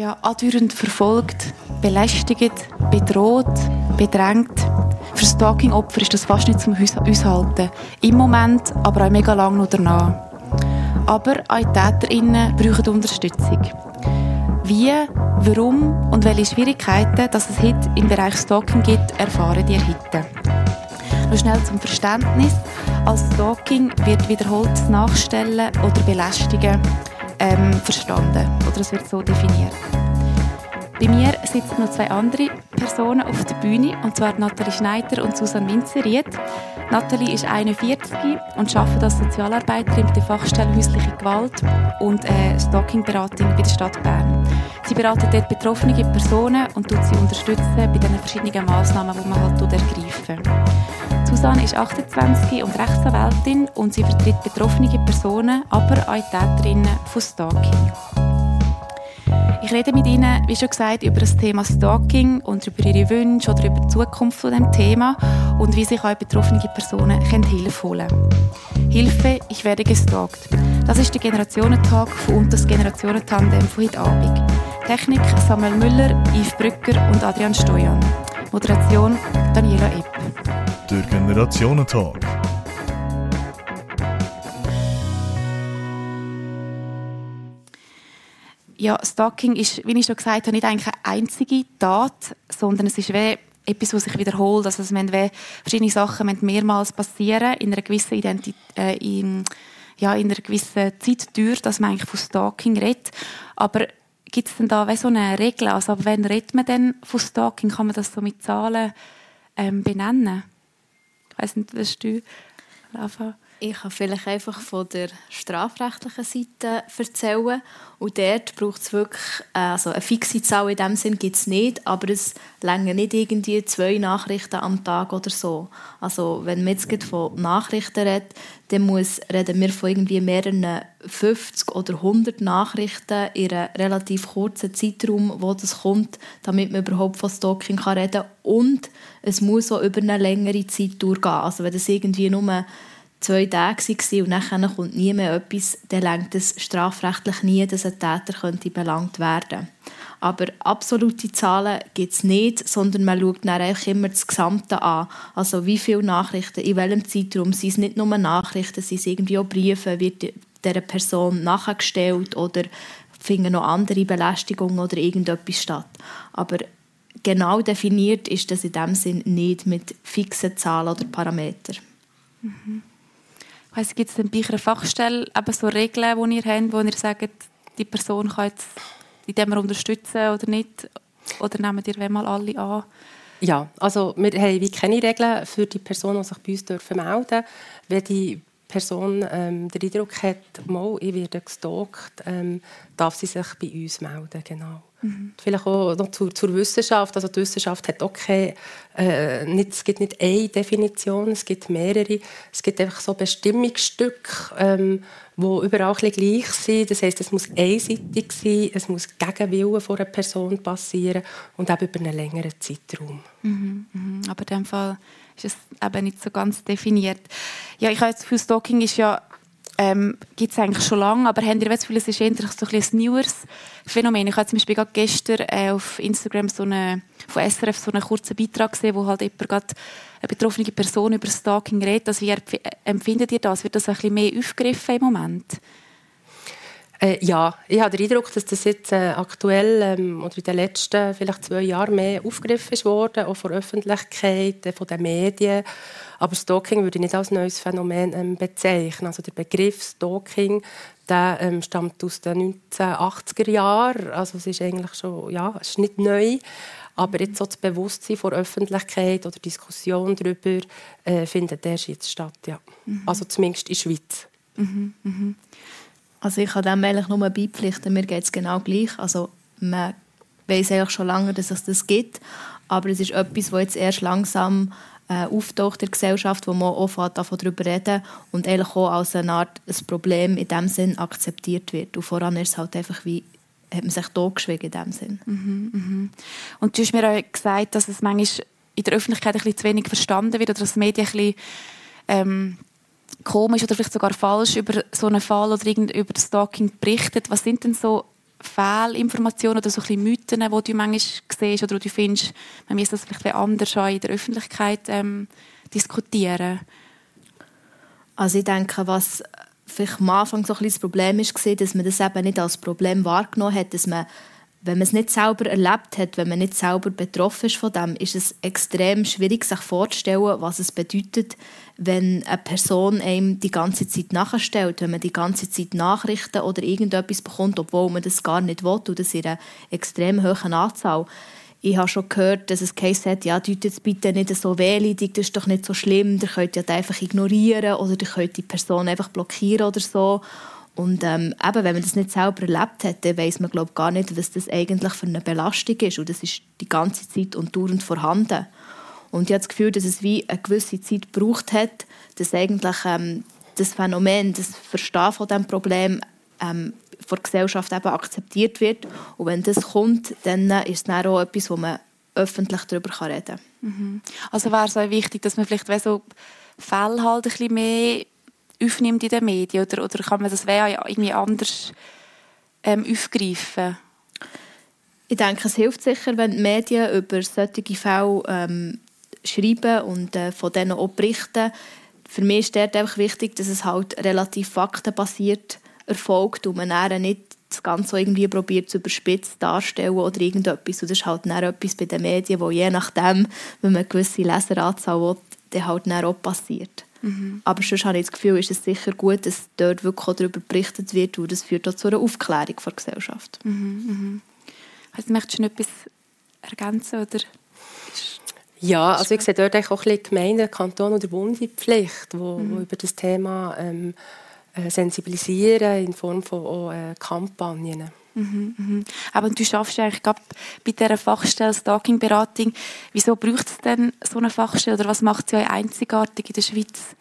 Ja, andauernd verfolgt, belästigt, bedroht, bedrängt. Für Stalking-Opfer ist das fast nicht zum Aushalten. Im Moment, aber auch mega lang noch danach. Aber auch die TäterInnen brauchen Unterstützung. Wie, warum und welche Schwierigkeiten dass es heute im Bereich Stalking gibt, erfahren die heute. Noch schnell zum Verständnis. Als Stalking wird wiederholtes Nachstellen oder Belästigen ähm, verstanden. Oder es wird so definiert. Bei mir sitzen noch zwei andere Personen auf der Bühne, und zwar Nathalie Schneider und Susanne Winzeriet. Nathalie ist 41 und arbeitet als Sozialarbeiterin bei der Fachstelle Häusliche Gewalt und äh, Stalking-Beratung bei der Stadt Bern. Sie beratet dort betroffene Personen und tut sie unterstützen bei den verschiedenen Massnahmen, die man halt ergreifen Susanne ist 28 und Rechtsanwältin und sie vertritt betroffene Personen, aber auch Täterinnen von Stalking. Ich rede mit Ihnen, wie schon gesagt, über das Thema Stalking und über Ihre Wünsche oder über die Zukunft von dem Thema und wie sich auch betroffene Personen Hilfe holen können. Hilfe, ich werde gestalkt. Das ist der Generationentag von und das Generationentandem von heute Abend. Technik Samuel Müller, Yves Brücker und Adrian Stojan. Moderation Daniela Epp. Der Generationentag. Ja, Stalking ist, wie ich schon gesagt habe, nicht eigentlich eine einzige Tat, sondern es ist wie etwas, was sich wiederholt. Also es müssen verschiedene Sachen müssen mehrmals passieren in einer gewissen Identität, äh, ja, in einer gewissen Zeitdauer, dass man eigentlich von Stalking redet. Aber gibt es denn da so eine Regel? Also wenn redet man denn von Stalking? Kann man das so mit Zahlen ähm, benennen? Weiß nicht, was du anfangen? Ich kann vielleicht einfach von der strafrechtlichen Seite erzählen. Und dort braucht es wirklich, äh, also eine fixe Zahl in dem Sinn gibt es nicht, aber es länger nicht irgendwie zwei Nachrichten am Tag oder so. Also wenn man jetzt von Nachrichten redet, dann muss, reden wir von irgendwie mehreren 50 oder 100 Nachrichten in einem relativ kurzen Zeitraum, wo das kommt, damit man überhaupt von Stalking reden kann. Und es muss auch über eine längere Zeit durchgehen. Also wenn das irgendwie nur zwei Tage waren und dann kommt nie mehr etwas, dann lenkt es strafrechtlich nie, dass ein Täter könnte belangt werden Aber absolute Zahlen gibt es nicht, sondern man schaut dann eigentlich immer das Gesamte an. Also wie viele Nachrichten, in welchem Zeitraum, sind es nicht nur Nachrichten, sind es irgendwie auch Briefe, wird dieser Person nachgestellt oder finden noch andere Belästigungen oder irgendetwas statt. Aber genau definiert ist das in dem Sinn nicht mit fixen Zahlen oder Parametern. Mhm weiss, gibt es denn bei einer Fachstelle eben so Regeln, die ihr habt, wo ihr sagt, die Person kann jetzt in dem unterstützen oder nicht? Oder nehmen ihr mal alle an? Ja, also wir haben keine Regeln für die Personen, die sich bei uns dürfen melden Wenn die Person ähm, den Eindruck hat, mal, ich werde gestalkt, ähm, darf sie sich bei uns melden, genau. Mhm. Vielleicht auch noch zur, zur, Wissenschaft. Also die Wissenschaft hat auch keine, äh, nicht, es gibt nicht eine Definition, es gibt mehrere. Es gibt einfach so Bestimmungsstücke, ähm, überall gleich sind. Das heißt, es muss einseitig sein, es muss gegen Willen von einer Person passieren und eben über einen längeren Zeitraum. Mhm, mhm. Aber in dem Fall ist es eben nicht so ganz definiert. Ja, ich habe jetzt für Stalking ist ja ähm, gibt es eigentlich schon lange, aber habt ihr das Gefühl, es ist eher so ein, ein neues Phänomen? Ich habe zum Beispiel gerade gestern äh, auf Instagram so eine, von SRF so einen kurzen Beitrag gesehen, wo halt jemand gerade eine betroffene Person über Stalking redet. Also wie empfindet ihr das? Wird das ein bisschen mehr aufgegriffen im Moment? Äh, ja, ich habe den Eindruck, dass das jetzt äh, aktuell ähm, oder in den letzten vielleicht zwei Jahren mehr aufgegriffen ist worden, auch von der Öffentlichkeit, äh, von den Medien. Aber Stalking würde ich nicht als neues Phänomen ähm, bezeichnen. Also der Begriff Stalking der, ähm, stammt aus den 1980er Jahren. Also es ist eigentlich schon, ja, es ist nicht neu. Aber jetzt so das Bewusstsein vor Öffentlichkeit oder Diskussion darüber äh, findet erst jetzt statt. Ja. Mhm. Also zumindest in der Schweiz. Mhm. Mhm. Also ich kann dem eigentlich nur beipflichten, mir geht es genau gleich. Also man weiß eigentlich schon lange, dass es das gibt, aber es ist etwas, das jetzt erst langsam äh, auftaucht in der Gesellschaft, wo man auch darüber reden und eigentlich auch als eine Art ein Problem in dem Sinn akzeptiert wird. Und voran ist es halt einfach wie hat man sich totgeschwiegen in dem Sinn. Mhm, mhm. Und du hast mir auch gesagt, dass es manchmal in der Öffentlichkeit ein bisschen zu wenig verstanden wird oder dass die Medien ein bisschen ähm, komisch oder vielleicht sogar falsch über so einen Fall oder über das Stalking berichtet. Was sind denn so Fehlinformationen oder so ein Mythen, die du manchmal siehst oder du findest, man müsste das vielleicht anders in der Öffentlichkeit ähm, diskutieren? Also ich denke, was vielleicht am Anfang so ein das Problem war, dass man das eben nicht als Problem wahrgenommen hat, dass man wenn man es nicht selber erlebt hat, wenn man nicht selber betroffen ist von dem, ist es extrem schwierig, sich vorzustellen, was es bedeutet, wenn eine Person einem die ganze Zeit nachstellt, wenn man die ganze Zeit Nachrichten oder irgendetwas bekommt, obwohl man das gar nicht will, und das in einer extrem hohen Anzahl. Ich habe schon gehört, dass es geheißen hat, ja, jetzt bitte nicht so wehleidig, das ist doch nicht so schlimm, ihr könnt ja einfach ignorieren oder ihr könnt die Person einfach blockieren oder so. Und ähm, eben, wenn man das nicht selber erlebt dann weiss man glaub, gar nicht, was das eigentlich für eine Belastung ist. Und das ist die ganze Zeit und dauernd vorhanden. Und ich habe das Gefühl, dass es wie eine gewisse Zeit gebraucht hat, dass eigentlich ähm, das Phänomen, das Verstehen von diesem Problem ähm, von der Gesellschaft eben akzeptiert wird. Und wenn das kommt, dann ist es dann auch etwas, wo man öffentlich darüber reden kann. Mhm. Also wäre es auch wichtig, dass man vielleicht so Fälle halt ein bisschen mehr aufnimmt in den Medien? Oder, oder kann man das irgendwie anders ähm, aufgreifen? Ich denke, es hilft sicher, wenn die Medien über solche Fälle ähm, schreiben und äh, von denen auch berichten. Für mich ist dort einfach wichtig, dass es halt relativ faktenbasiert erfolgt und man dann nicht das Ganze irgendwie probiert zu überspitzt darstellen oder irgendetwas. Und das ist halt dann etwas bei den Medien, wo je nachdem, wenn man eine gewisse Leseranzahl will, dann halt dann auch passiert. Mhm. Aber sonst habe ich das Gefühl, ist es sicher gut, dass dort wirklich auch darüber berichtet wird, weil das führt auch zu einer Aufklärung der Gesellschaft. Mhm, mhm. Also, möchtest du noch etwas ergänzen? Oder? Ja, also ich sehe dort auch ein bisschen Gemeinde, Kanton oder Bund Pflicht, wo, mhm. wo über das Thema ähm, äh, sensibilisieren in Form von auch, äh, Kampagnen. Mhm, mhm. Aber du schaffst eigentlich gerade bei dieser Fachstelle Stalking-Beratung. Wieso braucht es denn so eine Fachstelle oder was macht sie euch einzigartig in der Schweiz?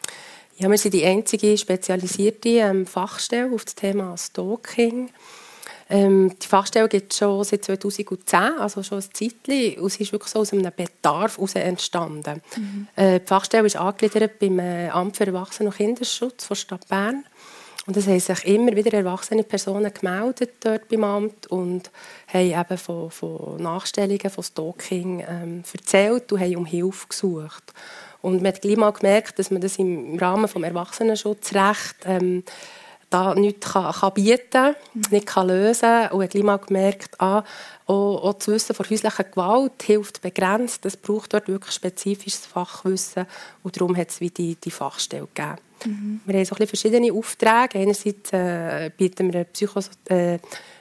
Ja, wir sind die einzige spezialisierte ähm, Fachstelle auf das Thema Stalking. Ähm, die Fachstelle gibt es schon seit 2010, also schon ein Zeitchen. Und sie ist wirklich so aus einem Bedarf heraus entstanden. Mhm. Äh, die Fachstelle ist angegliedert beim äh, Amt für Erwachsenen- und Kinderschutz der Stadt Bern. Und es haben sich immer wieder erwachsene Personen gemeldet dort beim Amt und haben eben von, von Nachstellungen, von Stalking ähm, erzählt und haben um Hilfe gesucht. Und man hat gleich mal gemerkt, dass man das im Rahmen des Erwachsenenschutzrechts ähm, da nichts kann, kann bieten kann, nicht kann lösen kann. Und hat gleich mal gemerkt, ah, auch, auch das Wissen von häuslicher Gewalt hilft begrenzt. Es braucht dort wirklich spezifisches Fachwissen. Und darum hat es wie die, die Fachstelle gegeben. Mhm. Wir haben so ein verschiedene Aufträge. Einerseits äh, bieten wir Psychos äh,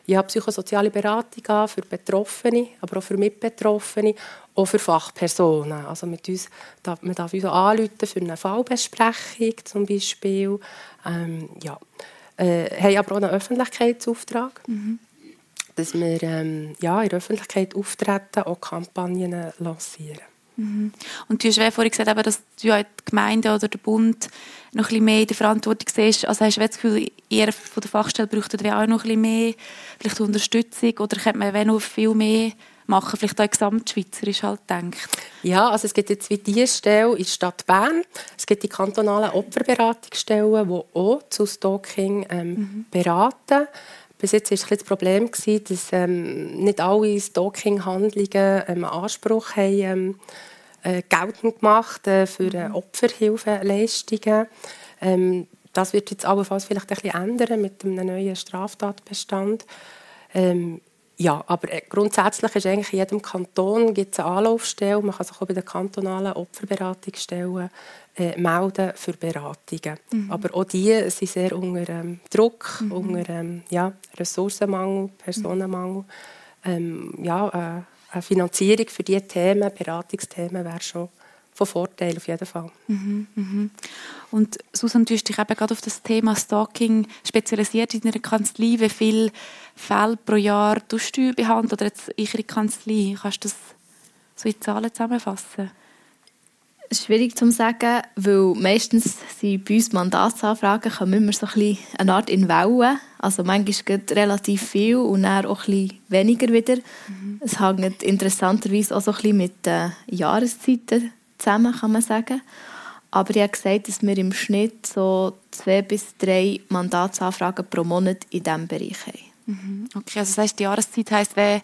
ja, psychosoziale Beratung an für Betroffene, aber auch für Mitbetroffene, auch für Fachpersonen. Also mit uns, man darf uns anrufen für eine Fallbesprechung zum Beispiel. Ähm, ja. Äh, haben aber auch einen Öffentlichkeitsauftrag. Mhm. Dass wir ähm, ja, in der Öffentlichkeit auftreten, auch Kampagnen lancieren. Mhm. Und du hast vorhin gesagt, dass du die Gemeinde oder der Bund noch ein bisschen mehr in der Verantwortung siehst. Also hast du das Gefühl, ihr von der Fachstelle braucht auch noch ein bisschen mehr vielleicht Unterstützung oder könnte man noch viel mehr machen, vielleicht auch gesamtschweizerisch halt denkt? Ja, also es gibt jetzt wie diese Stelle in der Stadt Bern. Es gibt die kantonalen Opferberatungsstellen, die auch zu Stalking ähm, mhm. beraten. Bis jetzt war das Problem, dass ähm, nicht alle Stalking-Handlungen ähm, Anspruch haben, ähm, äh, geltend gemacht äh, für äh, Opferhilfeleistungen. Ähm, das wird jetzt allenfalls vielleicht ein bisschen ändern mit einem neuen Straftatbestand. Ähm, ja, aber äh, grundsätzlich ist eigentlich in jedem Kanton gibt eine Anlaufstelle. Man kann sich auch bei den kantonalen Opferberatungsstellen äh, melden für Beratungen. Mhm. Aber auch die sind sehr unter ähm, Druck, mhm. unter ähm, ja, Ressourcenmangel, Personenmangel. Ähm, ja, äh, eine Finanzierung für diese Themen, Beratungsthemen, wäre schon von Vorteil auf jeden Fall. Mhm, mhm. Und Susan, du hast dich eben gerade auf das Thema Stalking spezialisiert in deiner Kanzlei. Wie viele Fälle pro Jahr tust du behandeln oder jetzt in Kanzlei? Kannst du das so in Zahlen zusammenfassen? Es ist schwierig zu sagen, weil meistens sind bei uns Mandatsanfragen kommen immer so ein bisschen eine Art in Wellen. Also manchmal geht relativ viel und dann auch ein bisschen weniger wieder. Mhm. Es hängt interessanterweise auch so ein bisschen mit den Jahreszeiten zusammen, kann man sagen. Aber ich habe gesagt, dass wir im Schnitt so zwei bis drei Mandatsanfragen pro Monat in diesem Bereich haben. Mhm. Okay, also das heißt, die Jahreszeit heisst, wer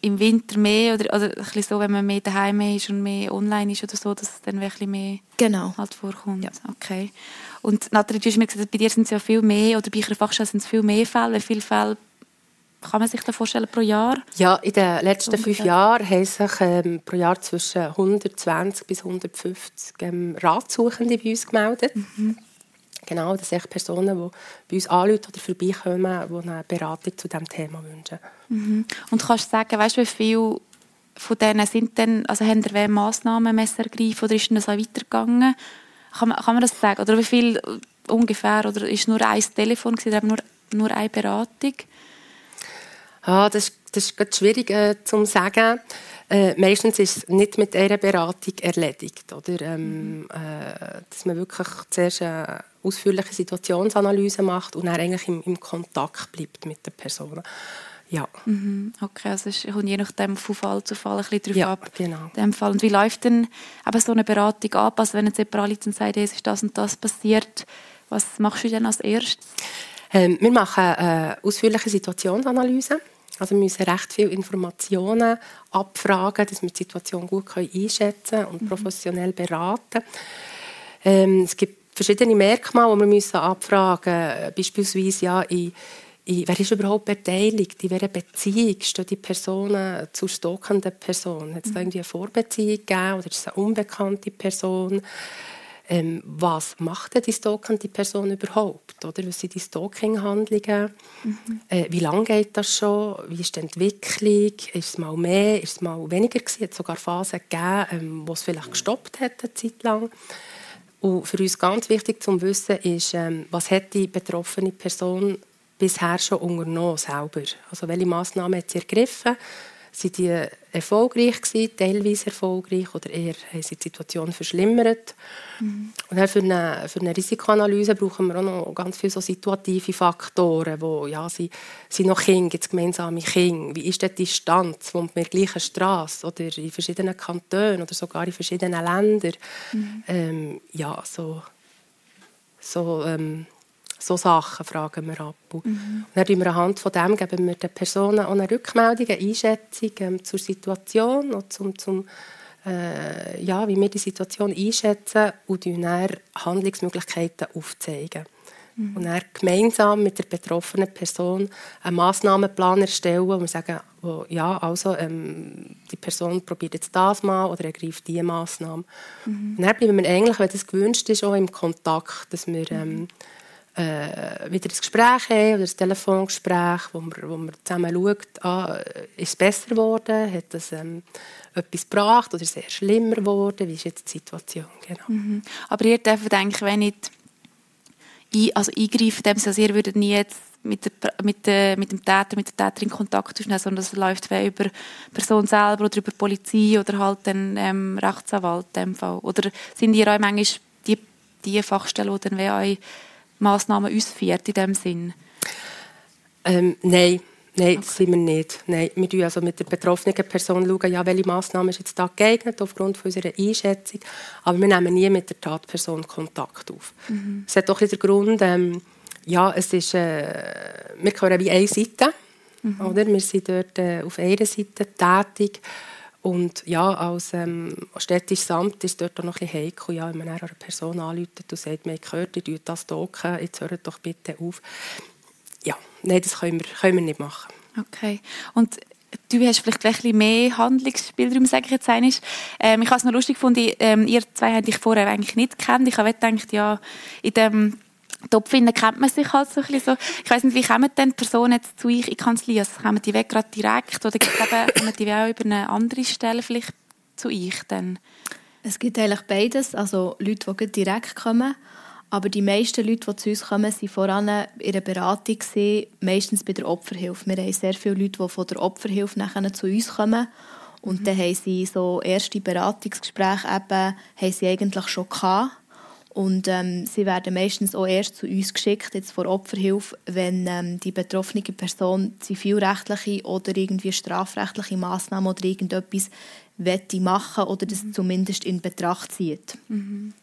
im Winter mehr oder, oder ein bisschen so, wenn man mehr daheim ist und mehr online ist oder so, dass es dann wirklich mehr genau. halt vorkommt. Ja. Okay. Und Nathalie, du hast mir gesagt, bei dir sind es ja viel mehr, oder bei eurer Fachstelle sind es viel mehr Fälle. Wie viele Fälle kann man sich da vorstellen pro Jahr? Ja, in den letzten Ungefähr. fünf Jahren haben sich ähm, pro Jahr zwischen 120 bis 150 ähm, Ratsuchende bei uns gemeldet. Mhm. Genau, das sind Personen, die bei uns anrufen oder vorbeikommen, die eine Beratung zu diesem Thema wünschen. Mhm. Und kannst du sagen, weißt wie viele von denen sind denn, also haben ihr Massnahmen ergriffen oder ist das auch weitergegangen? Kann man, kann man das sagen? Oder wie viel ungefähr? Oder ist nur ein Telefon oder nur, nur eine Beratung? Ah, das, das ist schwierig äh, zu sagen. Äh, meistens ist es nicht mit einer Beratung erledigt. Oder? Ähm, äh, dass man wirklich zuerst eine ausführliche Situationsanalyse macht und dann eigentlich im, im Kontakt bleibt mit der Person. Ja. Mhm. Okay, also es kommt je nachdem von Fall zu Fall ein bisschen drauf ja, ab. Genau. Dem Fall. Und wie läuft denn eben so eine Beratung ab? Also wenn jetzt jemand und sagt, es ist das und das passiert, was machst du denn als erstes? Ähm, wir machen eine ausführliche Situationsanalyse. Also wir müssen recht viele Informationen abfragen, dass wir die Situation gut einschätzen können und mhm. professionell beraten. Ähm, es gibt verschiedene Merkmale, die wir müssen abfragen müssen. Beispielsweise, ja, in, in, wer ist überhaupt beteiligt? In welcher Beziehung stehen die Personen zur stalkenden Person? Hat es da mhm. irgendwie eine Vorbeziehung gegeben oder ist es eine unbekannte Person? Ähm, was macht denn die stalkende Person überhaupt? Oder? Was sind die Stalking-Handlungen? Mhm. Äh, wie lange geht das schon? Wie ist die Entwicklung? Ist es mal mehr? Ist es mal weniger gewesen? Hat es sogar Phasen gegeben, ähm, wo es vielleicht gestoppt hat, eine Zeit lang? Und für uns ganz wichtig zu wissen ist, ähm, was hat die betroffene Person bisher schon unternommen selber? Also welche Massnahmen hat sie ergriffen? Sind die erfolgreich gewesen, teilweise erfolgreich oder eher haben sie die Situation verschlimmert? Mhm. Und für eine, für eine Risikoanalyse brauchen wir auch noch ganz viele so situative Faktoren, wo ja, sie sind noch Kinder, gibt gemeinsame Kinder, wie ist die Distanz, wohnt man in der gleichen Straße oder in verschiedenen Kantonen oder sogar in verschiedenen Ländern? Mhm. Ähm, ja, so, so ähm, so Sachen fragen wir ab. Mhm. Und dann geben wir anhand von dem geben wir den Personen auch eine Rückmeldung, eine Einschätzung ähm, zur Situation und zum, zum äh, ja, wie wir die Situation einschätzen und dann Handlungsmöglichkeiten aufzeigen. Mhm. Und dann gemeinsam mit der betroffenen Person einen Massnahmenplan erstellen, wo wir sagen, wo, ja, also ähm, die Person probiert jetzt das mal oder ergreift diese Massnahme. Mhm. Und dann bleiben wir eigentlich, wenn das gewünscht ist, auch im Kontakt, dass wir ähm, äh, wieder ein Gespräch haben oder ein Telefongespräch, wo man, wo man zusammen schaut, ah, ist es besser geworden, hat es ähm, etwas gebracht oder ist es eher schlimmer geworden, wie ist jetzt die Situation. Genau. Mhm. Aber ihr dürft denken, wenn nicht also eingreifen, dem also ihr würdet nie jetzt mit, der, mit, der, mit dem Täter, mit der Täterin Kontakt aufnehmen, sondern das läuft über die Person selber oder über die Polizei oder halt den ähm, Rechtsanwalt in dem Fall. Oder sind ihr auch manchmal die, die Fachstelle, die dann euch Massnahmen ausführt in dem Sinn? Ähm, nein. Nein, okay. das sind wir nicht. Nein, wir schauen also mit der betroffenen Person, schauen, ja, welche Massnahme ist jetzt da geeignet aufgrund unserer Einschätzung. Aber wir nehmen nie mit der Tatperson Kontakt auf. Mhm. Es hat doch den Grund, ähm, ja, es ist, äh, wir gehören wie eine Seite. Mhm. Oder? Wir sind dort äh, auf einer Seite tätig. Und ja, als ähm, städtisches Amt ist dort auch noch ein bisschen heikel, ja, wenn man eine Person anruft und sagt, man gehört, ihr das token, jetzt hört doch bitte auf. Ja, nein, das können wir, können wir nicht machen. Okay. Und du hast vielleicht ein bisschen mehr Handlungsspielraum, sage ich jetzt. Ähm, ich habe es noch lustig gefunden, ähm, ihr zwei habt dich vorher eigentlich nicht gekannt. Ich habe gedacht, ja, in dem Topfinnen kennt man sich halt so ein bisschen so. Ich weiß nicht, wie kommen denn Personen jetzt zu euch in die Kanzlei? Also kommen die weg gerade direkt oder kommen die auch über eine andere Stelle vielleicht zu euch dann? Es gibt eigentlich beides. Also Leute, die direkt kommen. Aber die meisten Leute, die zu uns kommen, sind voran in einer Beratung, meistens bei der Opferhilfe. Wir haben sehr viele Leute, die von der Opferhilfe nachher zu uns kommen. Und mhm. dann haben sie so erste Beratungsgespräche eben, haben sie eigentlich schon gehabt. Und ähm, sie werden meistens auch erst zu uns geschickt, jetzt vor Opferhilfe, wenn ähm, die betroffene Person zivilrechtliche oder irgendwie strafrechtliche Maßnahmen oder irgendetwas wette machen oder das mhm. zumindest in Betracht zieht. Mhm.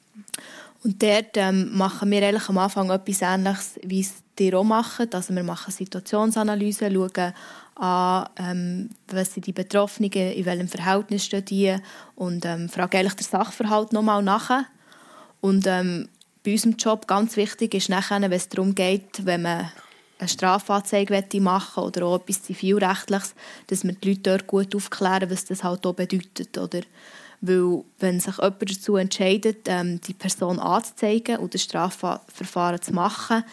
Und dort ähm, machen wir eigentlich am Anfang etwas Ähnliches, wie es ihr auch machen. Also wir machen Situationsanalyse, schauen an, ähm, was sind die Betroffenen, in welchem Verhältnis stehen die und ähm, fragen eigentlich den Sachverhalt nochmal nach. Und ähm, bei unserem Job ganz wichtig ist nachher, wenn es darum geht, wenn man eine Strafanzeige machen oder auch etwas Zivilrechtliches, dass wir die Leute dort gut aufklären, was das halt auch bedeutet. Oder? Weil, wenn sich jemand dazu entscheidet, ähm, die Person anzuzeigen oder das Strafverfahren zu machen,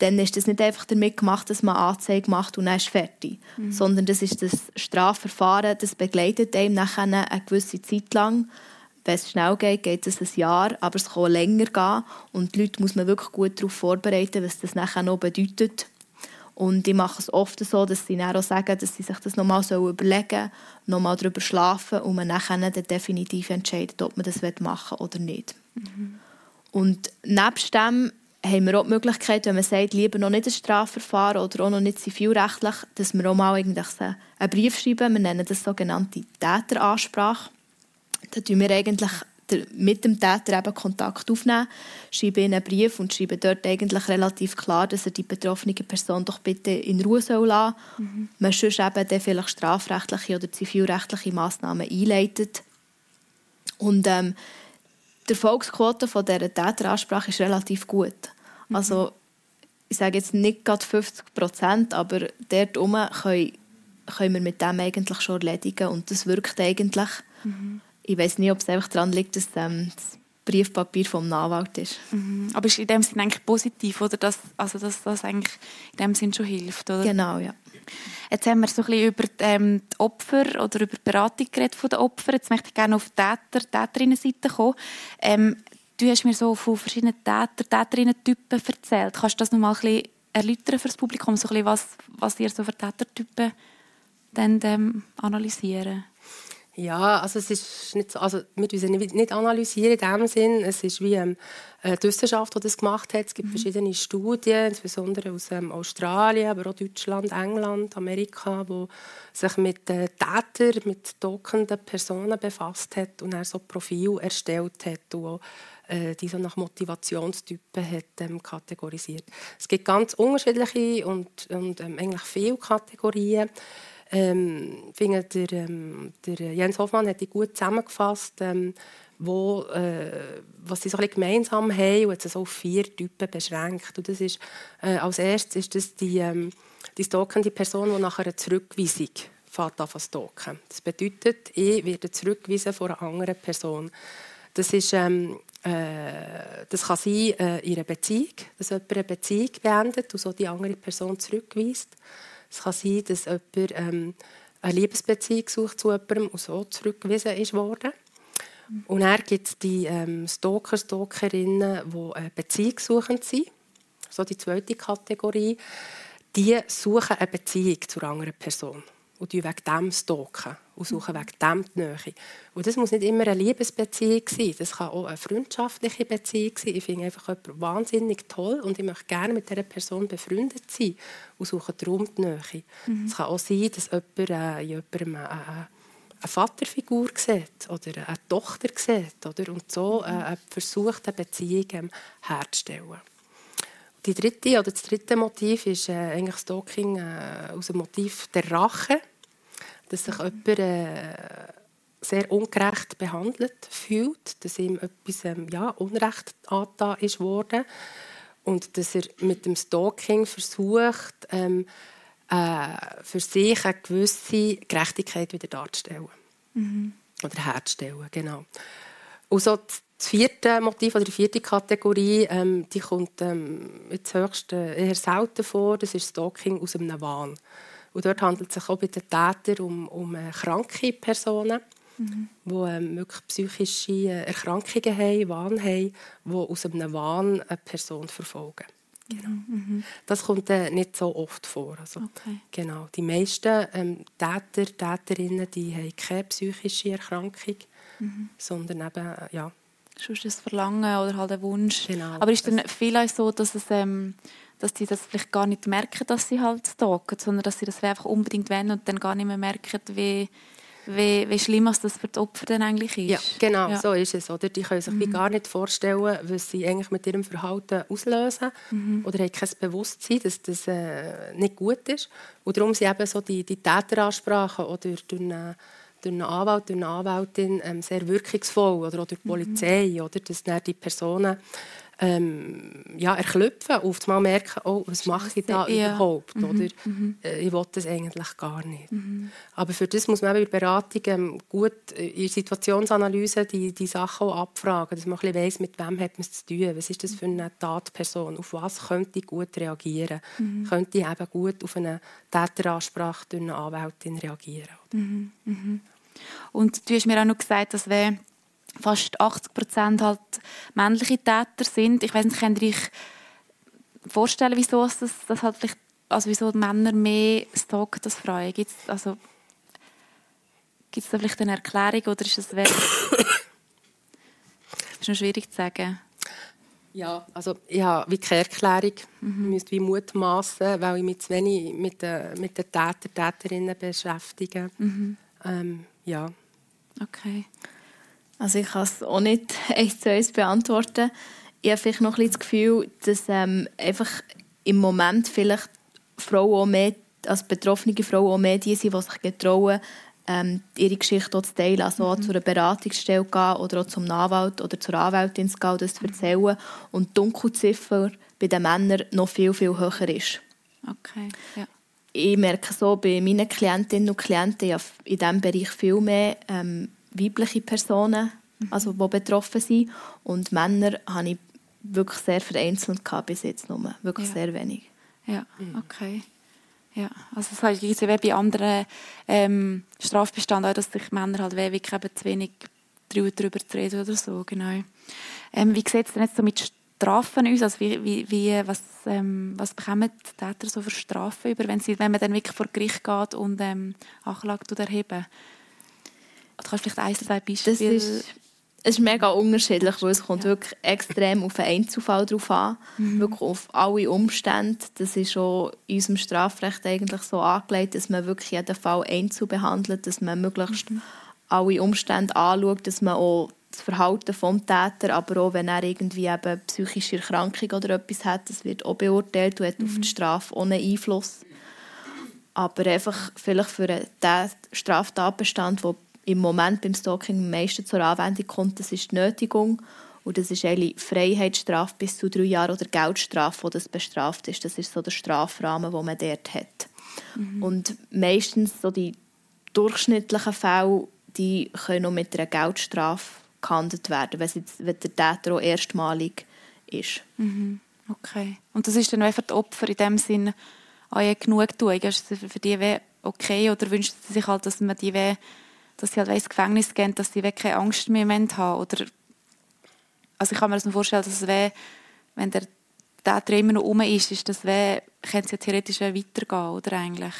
dann ist das nicht einfach damit gemacht, dass man Anzeige macht und dann ist fertig. Mhm. Sondern das ist das Strafverfahren, das begleitet einem nachher eine gewisse Zeit lang. Wenn es schnell geht, geht es ein Jahr, aber es kann länger gehen. Und die Leute muss man wirklich gut darauf vorbereiten, was das nachher noch bedeutet. Und ich mache es oft so, dass sie dann auch sagen, dass sie sich das nochmal überlegen sollen, nochmal darüber schlafen und man dann definitiv entscheidet, ob man das machen will oder nicht. Mhm. Und nebst dem haben wir auch die Möglichkeit, wenn man sagt, lieber noch nicht ein Strafverfahren oder auch noch nicht zivilrechtlich, dass wir auch mal einen Brief schreiben. Wir nennen das sogenannte Täteransprache. Da tun wir eigentlich mit dem Täter eben Kontakt aufnehmen, schreiben ihm einen Brief und schreiben dort eigentlich relativ klar, dass er die betroffene Person doch bitte in Ruhe soll lassen soll. Mhm. Man sonst eben dann vielleicht strafrechtliche oder zivilrechtliche Massnahmen einleitet. Und ähm, die Erfolgsquote von dieser Täteransprache ist relativ gut. Mhm. Also ich sage jetzt nicht gerade 50 Prozent, aber dort können, können wir mit dem eigentlich schon erledigen und das wirkt eigentlich. Mhm. Ich weiß nicht, ob es einfach daran liegt, dass ähm, das Briefpapier vom Anwalt ist. Mhm. Aber ist in dem Sinne eigentlich positiv, oder? Dass, also dass das eigentlich in dem Sinne schon hilft, oder? Genau, ja. Jetzt haben wir so ein bisschen über ähm, die Opfer oder über die Beratung geredet von den Opfern. Jetzt möchte ich gerne auf die Täter, Täterinnen-Seite kommen. Ähm, du hast mir so von verschiedenen Täter, Täterinnen-Typen erzählt. Kannst du das noch mal ein bisschen erläutern für das Publikum, so ein bisschen was, was ihr so für Tätertypen dann ähm, analysieren? Ja, also es ist nicht so, also wir müssen nicht, nicht analysieren in dem Sinn. Es ist wie ähm, die Wissenschaft, die das gemacht hat. Es gibt mhm. verschiedene Studien, insbesondere aus ähm, Australien, aber auch Deutschland, England, Amerika, wo sich mit äh, Tätern, mit tokenden Personen befasst hat und er so Profil erstellt hat und auch, äh, die so nach Motivationstypen hat ähm, kategorisiert. Es gibt ganz unterschiedliche und, und ähm, eigentlich viele Kategorien. Ähm, finde, der, ähm, der Jens Hoffmann hat die gut zusammengefasst, ähm, wo, äh, was sie so ein gemeinsam haben und hat es auf vier Typen beschränkt. Und das ist, äh, als erstes ist das die, ähm, die stalkende Person, die nach einer Zurückweisung fährt an stalken. Das bedeutet, ich werde zurückgewiesen von einer anderen Person. Das, ist, ähm, äh, das kann sein äh, in Beziehung, dass jemand eine Beziehung beendet und so die andere Person zurückweist. Es kann sein, dass jemand ähm, eine Liebesbeziehung sucht zu jemandem und so zurückgewiesen ist worden. Und dann gibt es die ähm, Stalker, Stalkerinnen, die äh, beziehungssuchend sind. So die zweite Kategorie. Die suchen eine Beziehung zu einer anderen Person und wegen dem stalken und suchen wegen dem die Nähe. Und das muss nicht immer eine Liebesbeziehung sein, das kann auch eine freundschaftliche Beziehung sein. Ich finde einfach jemanden wahnsinnig toll und ich möchte gerne mit dieser Person befreundet sein und suche darum die Nähe. Mhm. Es kann auch sein, dass jemand äh, in jemandem äh, eine Vaterfigur sieht oder eine Tochter sieht oder? und so äh, versucht, eine Beziehung herzustellen. Die dritte, oder das dritte Motiv ist äh, eigentlich Stalking äh, aus dem Motiv der Rache, dass sich jemand äh, sehr ungerecht behandelt fühlt, dass ihm etwas ähm, ja, Unrecht angetan ist worden und dass er mit dem Stalking versucht, ähm, äh, für sich eine gewisse Gerechtigkeit wieder darzustellen. Mhm. Oder herzustellen, genau. Und so das vierte Motiv oder die vierte Kategorie, ähm, die kommt ähm, jetzt höchst eher selten vor. Das ist Stalking aus einem Wahn. Und dort handelt es sich auch bei den Tätern um, um äh, kranke Personen, mhm. die ähm, wirklich psychische äh, Erkrankungen haben, Wahn haben, die aus einem Wahn eine Person verfolgen. Genau. Mhm. Das kommt äh, nicht so oft vor. Also, okay. genau. Die meisten ähm, Täter, Täterinnen, die haben keine psychische Erkrankung, mhm. sondern eben, äh, ja, sonst ein Verlangen oder halt ein Wunsch. Genau. Aber ist dann vielleicht so, dass es ähm, dass die das vielleicht gar nicht merken, dass sie halt stalken, sondern dass sie das einfach unbedingt wollen und dann gar nicht mehr merken, wie, wie, wie schlimm das für die Opfer dann eigentlich ist. Ja, genau, Ja. so ist es. Oder? Die können sich wie gar nicht vorstellen, was sie eigentlich mit ihrem Verhalten auslösen oder haben kein Bewusstsein, dass das äh, nicht gut ist. Und darum sind eben so die, die Täteransprachen oder durch eine, durch einen Anwalt, durch eine Anwältin ähm, sehr wirkungsvoll oder auch durch die Polizei, oder? dass dann die Personen ähm, ja, erklüpfen und auf einmal merken, oh, was mache ich da Ja. überhaupt? Oder, äh, ich will das eigentlich gar nicht. Aber für das muss man eben bei der Beratung ähm, gut äh, in der Situationsanalyse die, die Sachen auch abfragen, dass man ein bisschen weiss, mit wem hat man es zu tun, was ist das für eine Tatperson, auf was könnte ich gut reagieren, könnte ich eben gut auf eine Täteransprache durch eine Anwältin reagieren. Und du hast mir auch noch gesagt, dass wir fast 80 Prozent halt männliche Täter sind. Ich weiß nicht, könnt ihr euch vorstellen, wieso es das, das halt also wieso die Männer mehr stalken als Frauen? Gibt es also, gibt's da vielleicht eine Erklärung oder ist das wirklich... ist noch schwierig zu sagen. Ja, also ich habe wie keine Erklärung. Ich müsste wie mutmaßen, weil ich mich zu wenig mit den, mit den Täter, Täterinnen beschäftige. Ähm, ja. Okay. Also ich kann es auch nicht eins zu eins beantworten. Ich habe vielleicht noch ein bisschen das Gefühl, dass ähm, einfach im Moment vielleicht Frauen auch mehr, also betroffene Frauen auch mehr die sind, die sich getrauen, ähm, ihre Geschichte auch zu teilen. Also auch zu einer Beratungsstelle gehen oder auch zum Anwalt oder zur Anwältin zu gehen das zu erzählen. Und die Dunkelziffer bei den Männern noch viel, viel höher ist. Okay. Ja. Ich merke so bei meinen Klientinnen und Klienten ja in diesem Bereich viel mehr ähm, weibliche Personen, also die betroffen sind. Und Männer habe ich wirklich sehr vereinzelt gehabt bis jetzt nur. Wirklich Ja. sehr wenig. Ja, okay. Ja, also es halt wie bei anderen ähm, Strafbeständen auch, dass sich Männer halt wirklich eben zu wenig darüber darüber zu reden oder so, genau. Ähm, wie sieht es denn jetzt so mit Strafen aus? Also wie, wie, wie, was, ähm, was bekommen die Täter so für Strafen über, wenn, sie, wenn man dann wirklich vor Gericht geht und ähm, Anklage erheben? Du kannst vielleicht ein, zwei Beispiele... Das ist, es ist mega unterschiedlich, weil es kommt wirklich extrem auf den Einzelfall drauf an, wirklich auf alle Umstände. Das ist schon in unserem Strafrecht eigentlich so angelegt, dass man wirklich jeden Fall einzeln behandelt, dass man möglichst alle Umstände anschaut, dass man auch das Verhalten vom Täter, aber auch wenn er irgendwie eben psychische Erkrankung oder etwas hat, das wird auch beurteilt und hat auf die Strafe ohne Einfluss. Aber einfach vielleicht für den Straftatbestand, der im Moment beim Stalking am meisten zur Anwendung kommt, das ist die Nötigung. Und das ist eigentlich Freiheitsstrafe bis zu drei Jahren oder Geldstrafe, wo das bestraft ist. Das ist so der Strafrahmen, den man dort hat. Und meistens so die durchschnittlichen Fälle, die können noch mit einer Geldstrafe gehandelt werden, wenn, jetzt, wenn der Täter auch erstmalig ist. Okay. Und das ist dann einfach die Opfer in dem Sinn auch eine Genugtuung. Ist das für die okay oder wünscht sie sich halt, dass man die weh, dass sie halt ins Gefängnis gehen, dass sie keine Angst mehr haben oder also ich kann mir das vorstellen, dass weh, wenn der Täter immer noch rum ist, ist das weh, könnte es ja theoretisch weitergehen oder eigentlich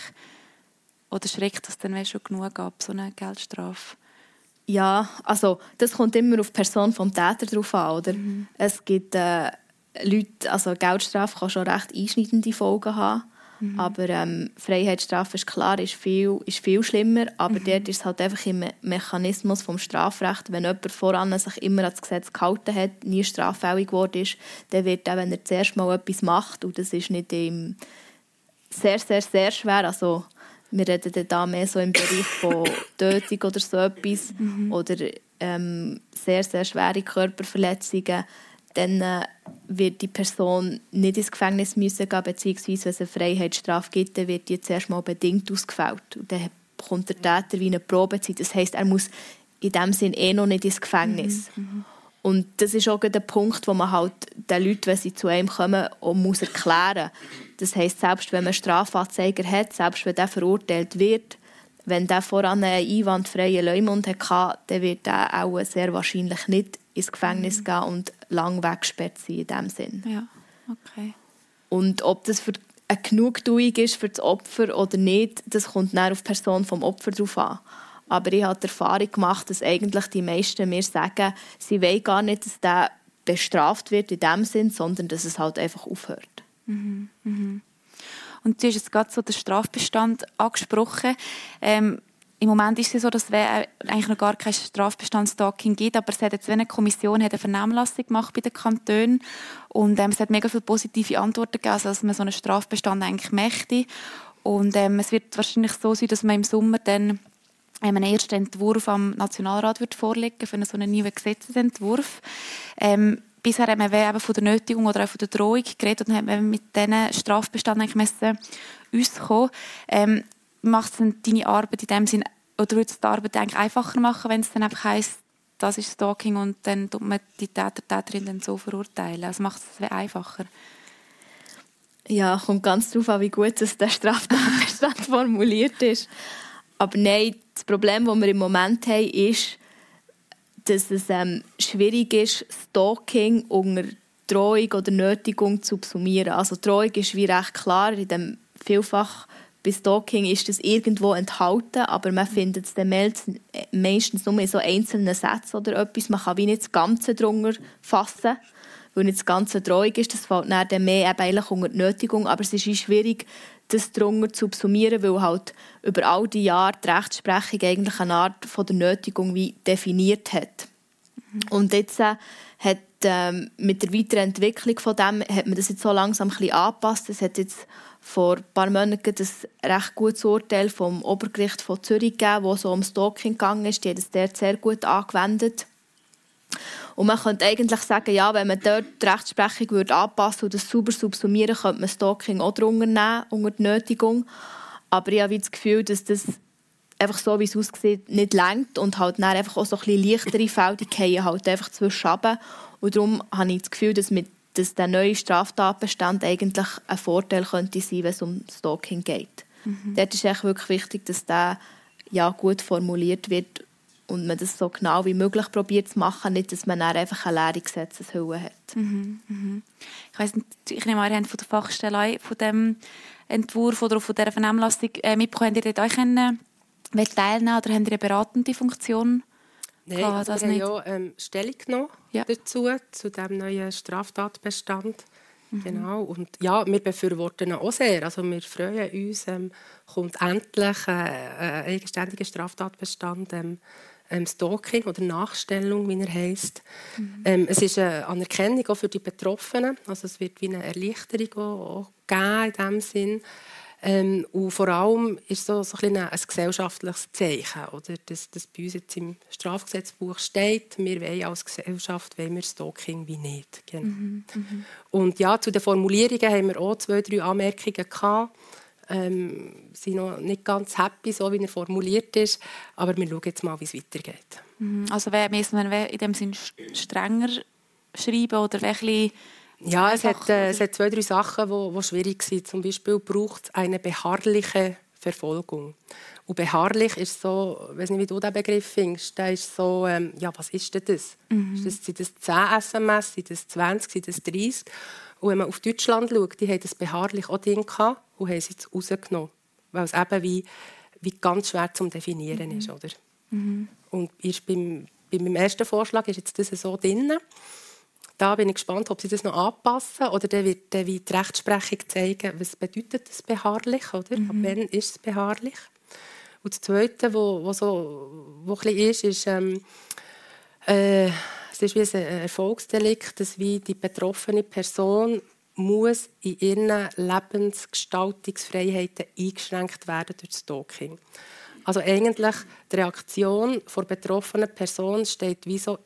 oder schreckt das dann schon genug ab so eine Geldstrafe? Ja, also das kommt immer auf die Person vom Täter drauf an, oder? Es gibt äh, Leute, also Geldstrafe kann schon recht einschneidende Folgen haben, aber ähm, Freiheitsstrafe ist klar, ist viel, ist viel schlimmer, aber dort ist es halt einfach im Me Mechanismus vom Strafrecht, wenn jemand voran sich immer an das Gesetz gehalten hat, nie straffällig geworden ist, dann wird er, wenn er zuerst mal etwas macht, und das ist nicht im sehr, sehr, sehr schwer, also wir reden dann da mehr so im Bereich von Tötung oder so etwas oder ähm, sehr, sehr schwere Körperverletzungen, dann äh, wird die Person nicht ins Gefängnis müssen gehen, beziehungsweise wenn es eine Freiheitsstrafe gibt, dann wird die zuerst mal bedingt ausgefällt. Und dann bekommt der Täter wie eine Probezeit. Das heißt, er muss in dem Sinn eh noch nicht ins Gefängnis. Und das ist auch der Punkt, wo man halt den Leuten, wenn sie zu einem kommen, auch muss erklären muss. Das heisst, selbst wenn man einen Strafanzeiger hat, selbst wenn der verurteilt wird, wenn der voran einen einwandfreien Leumund hatte, dann wird er auch sehr wahrscheinlich nicht ins Gefängnis gehen und lang weggesperrt sein in dem Sinn. Ja, okay. Und ob das für eine Genugtuung ist für das Opfer oder nicht, das kommt dann auf die Person vom Opfer drauf an. Aber ich habe die Erfahrung gemacht, dass eigentlich die meisten mir sagen, sie wollen gar nicht, dass der bestraft wird in dem Sinn, sondern dass es halt einfach aufhört. Und du hast jetzt gerade so den Strafbestand angesprochen. Ähm, im Moment ist es so, dass es eigentlich noch gar kein Strafbestandsstalking gibt, aber es hat jetzt eine Kommission eine Vernehmlassung gemacht bei den Kantonen und ähm, es hat mega viele positive Antworten gegeben, also, dass man so einen Strafbestand eigentlich möchte. Und ähm, es wird wahrscheinlich so sein, dass man im Sommer dann einen ersten Entwurf am Nationalrat wird vorlegen für einen so einen neuen Gesetzesentwurf. Ähm, bisher haben wir eben von der Nötigung oder auch von der Drohung geredet und haben mit diesen Strafbestand eigentlich müssen. Ähm, macht es deine Arbeit in dem Sinn, oder würde es die Arbeit eigentlich einfacher machen, wenn es dann einfach heisst, das ist Stalking und dann tut man die Täter, Täterin dann so verurteilen? Also macht es einfacher? Ja, kommt ganz darauf an, wie gut das der Straftatbestand formuliert ist. Aber nein, das Problem, das wir im Moment haben, ist, dass es ähm, schwierig ist, Stalking unter Drohung oder Nötigung zu subsumieren. Also Drohung ist wie recht klar, in dem vielfach bei Stalking ist das irgendwo enthalten, aber man findet es dann meistens nur in so einzelnen Sätzen oder etwas. Man kann wie nicht das Ganze drunter fassen, weil nicht das Ganze Drohung ist. Das fällt dann mehr eben eigentlich unter die Nötigung, aber es ist schwierig, das drunter zu subsumieren, weil halt über all die Jahre die Rechtsprechung eigentlich eine Art von der Nötigung wie definiert hat. Mhm. Und jetzt äh, hat ähm, mit der weiteren Entwicklung von dem hat man das jetzt so langsam ein bisschen angepasst. Es hat jetzt vor ein paar Monaten das recht gutes Urteil vom Obergericht von Zürich gegeben, wo so um Stalking gegangen ist. Die haben das dort sehr gut angewendet. Und man könnte eigentlich sagen, ja, wenn man dort die Rechtsprechung würde anpassen und das sauber subsumieren, könnte man Stalking auch drunter nehmen, unter die Nötigung. Aber ich habe das Gefühl, dass das einfach so, wie es aussieht, nicht lenkt und halt dann einfach auch so ein bisschen leichtere Fälle, die halt einfach zwischen Und darum habe ich das Gefühl, dass mit dass der neue Straftatbestand eigentlich ein Vorteil könnte sein, wenn es um Stalking geht. Mhm. Dort ist echt wirklich wichtig, dass der ja, gut formuliert wird und man das so genau wie möglich probiert zu machen, nicht, dass man dann einfach eine leere Gesetzeshülle hat. Mhm. Mhm. Ich weiss nicht, ich nehme an, ihr habt von der Fachstelle von dem Entwurf oder von dieser Vernehmlassung äh, mitbekommen, habt ihr dort euch teilnehmen oder habt ihr eine beratende Funktion? Nein, das wir nicht. haben ja ähm, Stellung genommen ja. dazu, zu diesem neuen Straftatbestand. Mhm. Genau. Und ja, wir befürworten ihn auch sehr. Also wir freuen uns, ähm, kommt endlich äh, ein eigenständiger Straftatbestand, ähm, ähm, Stalking oder Nachstellung, wie er heisst. Mhm. Ähm, es ist eine Anerkennung auch für die Betroffenen. Also es wird wie eine Erleichterung auch, auch geben in diesem Sinn. Ähm, und vor allem ist so, so ein, ein gesellschaftliches Zeichen, oder? Dass, dass bei uns jetzt im Strafgesetzbuch steht, wir wollen als Gesellschaft wollen wir Stalking wie nicht. Genau. Mhm, mhm. Und ja, zu den Formulierungen haben wir auch zwei, drei Anmerkungen gehabt. Ähm, sind noch nicht ganz happy, so wie er formuliert ist, aber wir schauen jetzt mal, wie es weitergeht. Mhm. Also müssen wir in dem Sinne strenger schreiben oder welche ja, es hat, äh, es hat zwei, drei Sachen, die, schwierig sind. Zum Beispiel braucht es eine beharrliche Verfolgung. Und beharrlich ist so, ich weiß nicht, wie du den Begriff findest, der ist so, ähm, ja, was ist denn das? Mhm. das? Sind das 10 SMS, sind das 20, sind das 30? Und wenn man auf Deutschland schaut, die haben das beharrlich auch drin gehabt und haben es jetzt rausgenommen. Weil es eben wie, wie ganz schwer zu definieren mhm. ist, oder? Mhm. Und ist beim, bei meinem ersten Vorschlag ist jetzt das so drin. Da bin ich gespannt, ob sie das noch anpassen oder dann wird dann wie die Rechtsprechung zeigen, was bedeutet das beharrlich oder mhm. ab wann ist es beharrlich. Und das Zweite, wo, wo so wo ein ist, ist ähm, äh, es ist wie ein Erfolgsdelikt, dass wie die betroffene Person muss in ihren Lebensgestaltungsfreiheiten eingeschränkt werden durch das Stalking. Also eigentlich die Reaktion der betroffenen Person steht wie, so,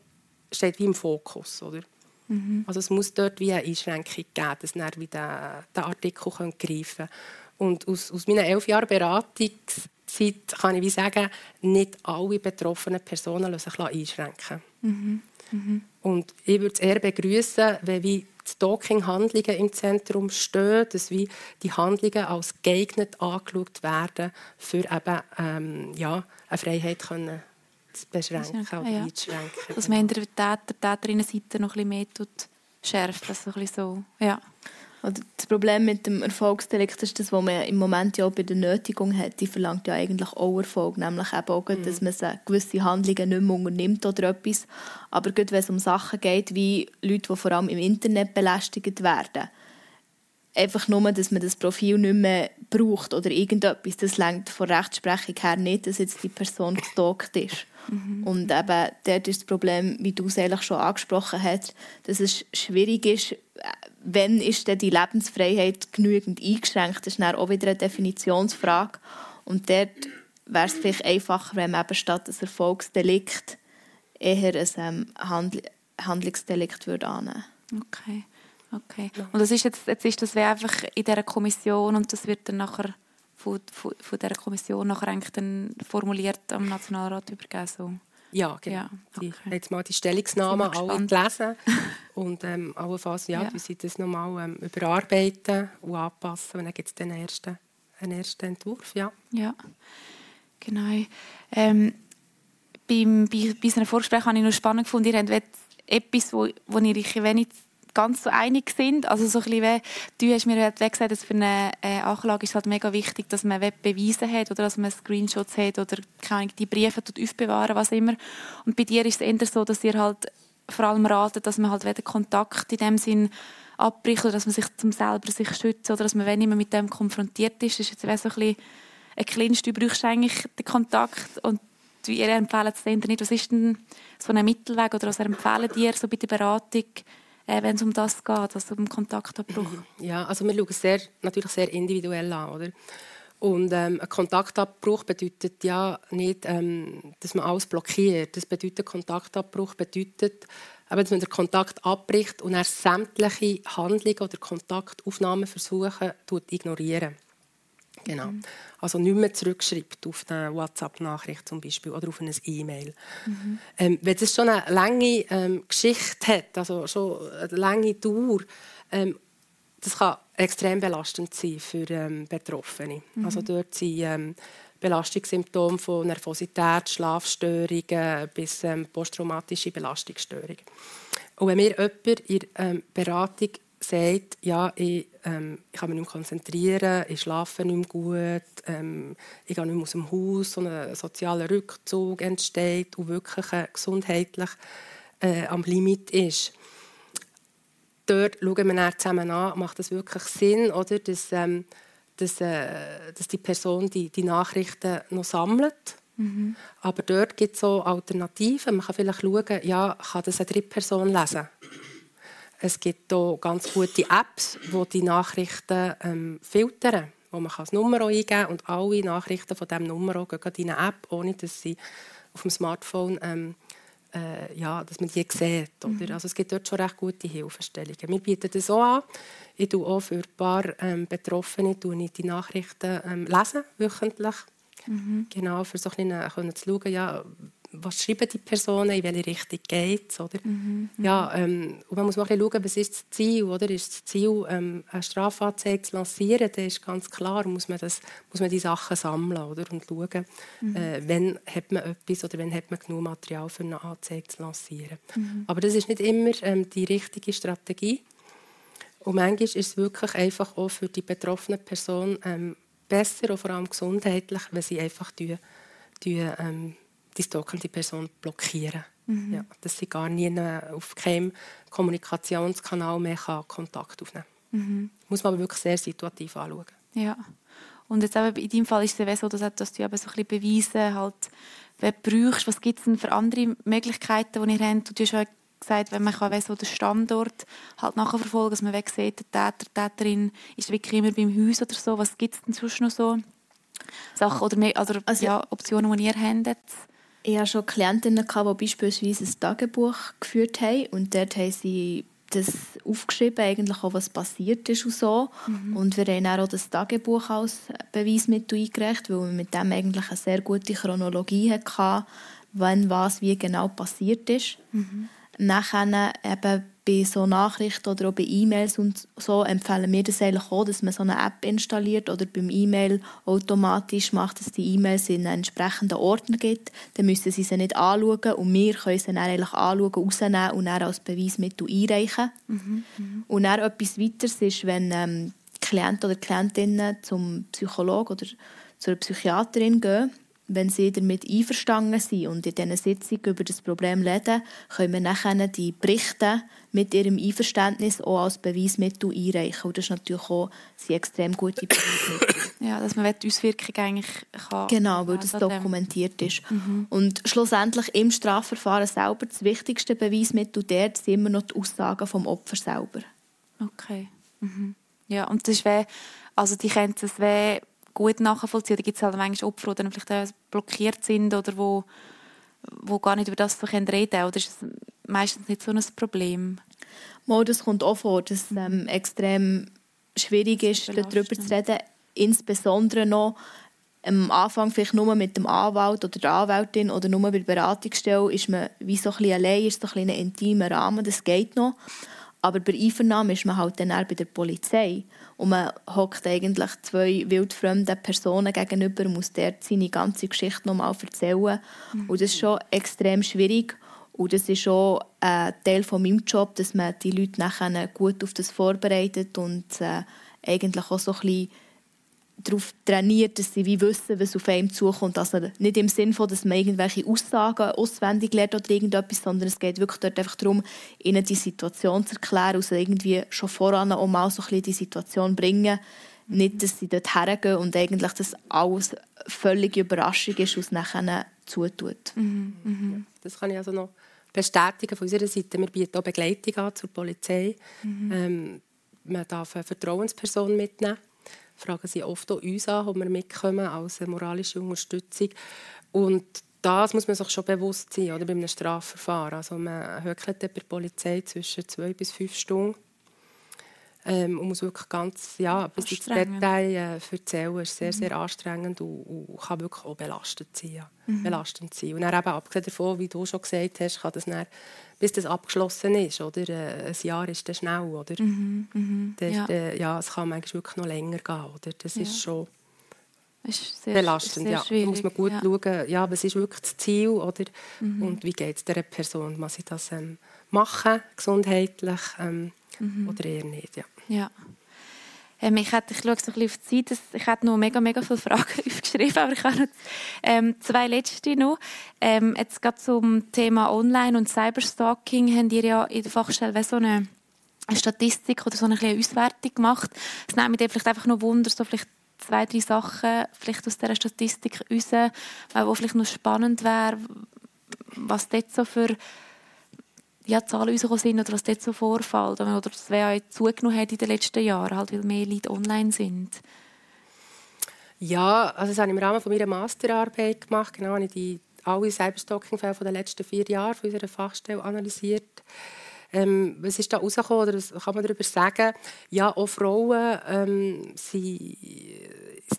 steht wie im Fokus. Oder? Mhm. Also es muss dort wie eine Einschränkung geben, dass wir wieder den Artikel greifen können. Und aus, aus meiner elf Jahren Beratungszeit kann ich wie sagen, nicht alle betroffenen Personen lassen sich einschränken. Mhm. Mhm. Und ich würde es eher begrüßen, wenn wie die Stalking-Handlungen im Zentrum stehen, dass wie die Handlungen als geeignet angeschaut werden, für eben ähm, ja, eine Freiheit können zu beschränken oder ja. einzuschränken. Dass man in der Täter, Täterinnenseite noch ein bisschen mehr schärft. Also ein so, ja. Das Problem mit dem Erfolgsdelikt ist das, was man im Moment ja auch bei der Nötigung hat. Die verlangt ja eigentlich auch Erfolg, nämlich eben auch, mhm. dass man gewisse Handlungen nicht mehr unternimmt oder etwas. Aber gerade wenn es um Sachen geht, wie Leute, die vor allem im Internet belästigt werden, einfach nur, dass man das Profil nicht mehr braucht oder irgendetwas, das längt von Rechtsprechung her nicht, dass jetzt die Person gestalkt ist. Mhm. Und eben dort ist das Problem, wie du es eigentlich schon angesprochen hast, dass es schwierig ist, wenn ist denn die Lebensfreiheit genügend eingeschränkt? Das ist dann auch wieder eine Definitionsfrage. Und dort wäre es vielleicht einfacher, wenn man eben statt ein Erfolgsdelikt eher ein ähm, Handl Handlungsdelikt würde annehmen Okay. Okay. Und das ist jetzt, jetzt ist das einfach in dieser Kommission und das wird dann nachher von, von, von dieser Kommission nachher eigentlich dann formuliert am Nationalrat übergeben? So. Ja, genau. Ja, okay. Die, jetzt mal die Stellungnahmen alle gelesen und ähm, allenfalls ja, ja. sie das nochmal ähm, überarbeiten und anpassen und dann gibt es den ersten, einen ersten Entwurf. Ja, ja. genau. Ähm, beim, bei, bei unserem Vorgespräch habe ich noch spannend gefunden, ihr habt etwas, wo, wo ihr euch wenig ganz so einig sind. Also so ein bisschen wie, du hast mir gesagt, dass für eine äh, Anklage ist halt mega wichtig, dass man Beweise hat oder dass man Screenshots hat oder keine die Briefe aufbewahren, was immer. Und bei dir ist es eher so, dass ihr halt vor allem ratet, dass man halt weder Kontakt in dem Sinn abbricht oder dass man sich zum selber sich schützt oder dass man, wenn man mit dem konfrontiert ist, ist jetzt so ein bisschen ein kleinst, du brauchst eigentlich den Kontakt und ihr empfehlt es nicht. Was ist denn so ein Mittelweg oder was empfehlen dir so bei der Beratung, äh, wenn es um das geht, also um Kontaktabbruch? Ja, also wir schauen es sehr, natürlich sehr individuell an, oder? Und ähm, ein Kontaktabbruch bedeutet ja nicht, ähm, dass man alles blockiert. Das bedeutet, Kontaktabbruch bedeutet, eben, dass man den Kontakt abbricht und er sämtliche Handlungen oder Kontaktaufnahmen versuchen, ignorieren. Genau. Mhm. Also nicht mehr zurückschreibt auf eine WhatsApp-Nachricht zum Beispiel oder auf eine E-Mail. Mhm. Ähm, wenn es schon eine lange ähm, Geschichte hat, also schon eine lange Dauer, ähm, das kann extrem belastend sein für ähm, Betroffene. Mhm. Also dort sind ähm, Belastungssymptome von Nervosität, Schlafstörungen bis ähm, posttraumatische Belastungsstörungen. Und wenn mir jemand in ähm, Beratung sagt, ja, ich, ähm, ich kann mich nicht mehr konzentrieren, ich schlafe nicht mehr gut, ähm, ich gehe nicht mehr aus dem Haus, so ein sozialer Rückzug entsteht und wirklich gesundheitlich äh, am Limit ist. Dort schauen wir dann zusammen an, macht das wirklich Sinn, oder, dass, ähm, dass, äh, dass die Person die, die Nachrichten noch sammelt. Mhm. Aber dort gibt es so Alternativen. Man kann vielleicht schauen, ja, kann das eine Drittperson lesen es gibt hier ganz gute Apps, die die Nachrichten ähm, filtern, wo man das Nummer eingeben kann und alle Nachrichten von diesem Nummer gehen in eine App, ohne dass sie auf dem Smartphone ähm, äh, ja, dass man die sieht. Oder? Mhm. Also es gibt dort schon recht gute Hilfestellungen. Wir bieten das auch an. Ich tue auch für ein paar ähm, Betroffene die Nachrichten ähm, lesen, wöchentlich. Mhm. Genau, für so ein bisschen, äh, zu schauen, ja, was schreiben die Personen, in welche Richtung geht es. Mhm, mhm, ja, ähm, und man muss mal schauen, was ist das Ziel. Oder? Ist das Ziel, ähm, eine Strafanzeige zu lancieren, dann ist ganz klar, muss man, das, muss man die Sachen sammeln oder? und schauen, mhm. äh, wann hat man etwas oder wann hat man genug Material für eine Anzeige zu lancieren. Mhm. Aber das ist nicht immer ähm, die richtige Strategie. Und manchmal ist es wirklich einfach auch für die betroffene Person ähm, besser, und vor allem gesundheitlich, wenn sie einfach die, die, ähm, die stalkende Person blockieren. Mhm. Ja, dass sie gar nie auf keinem Kommunikationskanal mehr Kontakt aufnehmen kann. Mhm. Muss man aber wirklich sehr situativ anschauen. Ja. Und jetzt eben in deinem Fall ist es so, dass, dass du eben so ein bisschen Beweise halt, brauchst. Was gibt es denn für andere Möglichkeiten, die ihr habt? Du hast ja gesagt, wenn man kann, so den Standort halt nachverfolgen dass man sieht, der Täter, die Täterin ist wirklich immer beim Haus oder so. Was gibt es denn sonst noch so Sachen oder mehr, also, also ja, Optionen, die ihr habt? Ich hatte schon Klientinnen, die beispielsweise ein Tagebuch geführt haben und dort haben sie das aufgeschrieben, eigentlich auch, was passiert ist und so. Mhm. Und wir haben auch das Tagebuch als Beweismittel eingereicht, weil wir mit dem eigentlich eine sehr gute Chronologie hatten, wann was wie genau passiert ist. Mhm. Nachher eben bei so Nachrichten oder auch bei E-Mails und so empfehlen wir das eigentlich auch, dass man so eine App installiert oder beim E-Mail automatisch macht, dass die E-Mails in einen entsprechenden Ordner gibt. Dann müssen sie sie nicht anschauen und wir können sie dann eigentlich anschauen, rausnehmen und dann als Beweismittel einreichen. Mhm, mhm. Und dann etwas weiteres ist, wenn ähm, Klienten oder Klientinnen zum Psychologen oder zur Psychiaterin gehen, wenn sie damit einverstanden sind und in diesen Sitzungen über das Problem reden, können wir nachher die Berichte mit ihrem Einverständnis auch als Beweismittel einreichen. Und das ist natürlich auch eine extrem gute Beweismittel. ja, dass man die Auswirkung eigentlich kann. Genau, weil das dokumentiert ist. Mhm. Und schlussendlich im Strafverfahren selber, das wichtigste Beweismittel dort sind immer noch die Aussagen vom Opfer selber. Okay. Mhm. Ja, und das ist wie, also die können das wie gut nachvollziehen. Da gibt es halt manchmal Opfer, die dann vielleicht blockiert sind oder wo, wo gar nicht über das reden können. Oder ist es meistens nicht so ein Problem? Mal, das kommt auch vor, dass es ähm, extrem schwierig ist, darüber zu reden. Insbesondere noch am Anfang vielleicht nur mit dem Anwalt oder der Anwältin oder nur bei der Beratungsstelle ist man wie so ein bisschen allein, ist so ein, ein intimer Rahmen, das geht noch. Aber bei Einvernahmen ist man halt dann auch bei der Polizei. Und man hockt eigentlich zwei wildfremden Personen gegenüber und muss dort seine ganze Geschichte nochmal erzählen. Mhm. Und das ist schon extrem schwierig. Und das ist schon ein Teil von meinem Job, dass man die Leute nachher gut auf das vorbereitet und äh, eigentlich auch so ein bisschen darauf trainiert, dass sie wie wissen, was auf einem zukommt. Also nicht im Sinne von, dass man irgendwelche Aussagen auswendig lernt oder irgendetwas, sondern es geht wirklich dort einfach darum, ihnen die Situation zu erklären, also irgendwie schon voran auch mal so ein bisschen die Situation bringen. Nicht, dass sie dort hergehen und eigentlich das alles völlig Überraschung ist, was nachher zutut. Mhm, mhm. Das kann ich also noch bestätigen von unserer Seite. Wir bieten auch Begleitung an zur Polizei. Mhm. Ähm, man darf eine Vertrauensperson mitnehmen fragen sie oft auch uns an, ob wir mitkommen als moralische Unterstützung. Und das muss man sich schon bewusst sein, oder, bei einem Strafverfahren. Also man höckelt bei der Polizei zwischen zwei bis fünf Stunden ähm, und muss wirklich ganz, ja, bis ins Detail äh, erzählen. ist sehr, sehr mhm. anstrengend und, und, kann wirklich auch belastend sein. Ja. Mhm. belastend sein. Und dann eben, abgesehen davon, wie du schon gesagt hast, kann das dann, bis das abgeschlossen ist, oder? Äh, ein Jahr ist dann schnell, oder? Mhm. Mhm. Das, ja. Äh, ja, es kann manchmal wirklich noch länger gehen, oder? Das ja. ist schon ist sehr, belastend. Sehr ja. Da muss man gut ja. schauen, ja, was ist wirklich das Ziel oder, mhm. und wie geht es dieser Person. Muss sie das ähm, machen, gesundheitlich, ähm, mhm. oder eher nicht. Ja. Ja. Ähm, ich, hätte, ich schaue so ein bisschen auf die Zeit. Ich hätte noch mega, mega viele Fragen aufgeschrieben, aber ich habe noch ähm, zwei letzte noch. Ähm, jetzt gerade zum Thema Online- und Cyberstalking haben ihr ja in der Fachstelle so eine Statistik oder so eine kleine Auswertung gemacht. Es nimmt mich vielleicht einfach noch Wunder, so vielleicht zwei, drei Sachen vielleicht aus dieser Statistik raus, äh, wo vielleicht noch spannend wäre, was dort so für ja, Zahlen rausgekommen sind oder was dort so vorfällt oder das wer zugenommen hat in den letzten Jahren, halt, weil mehr Leute online sind? Ja, also das habe ich im Rahmen meiner Masterarbeit gemacht. Genau, habe ich die, alle Cyberstalking-Fälle der letzten vier Jahre von unserer Fachstelle analysiert. Ähm, was ist da rausgekommen oder was kann man darüber sagen? Ja, auch Frauen ähm, sind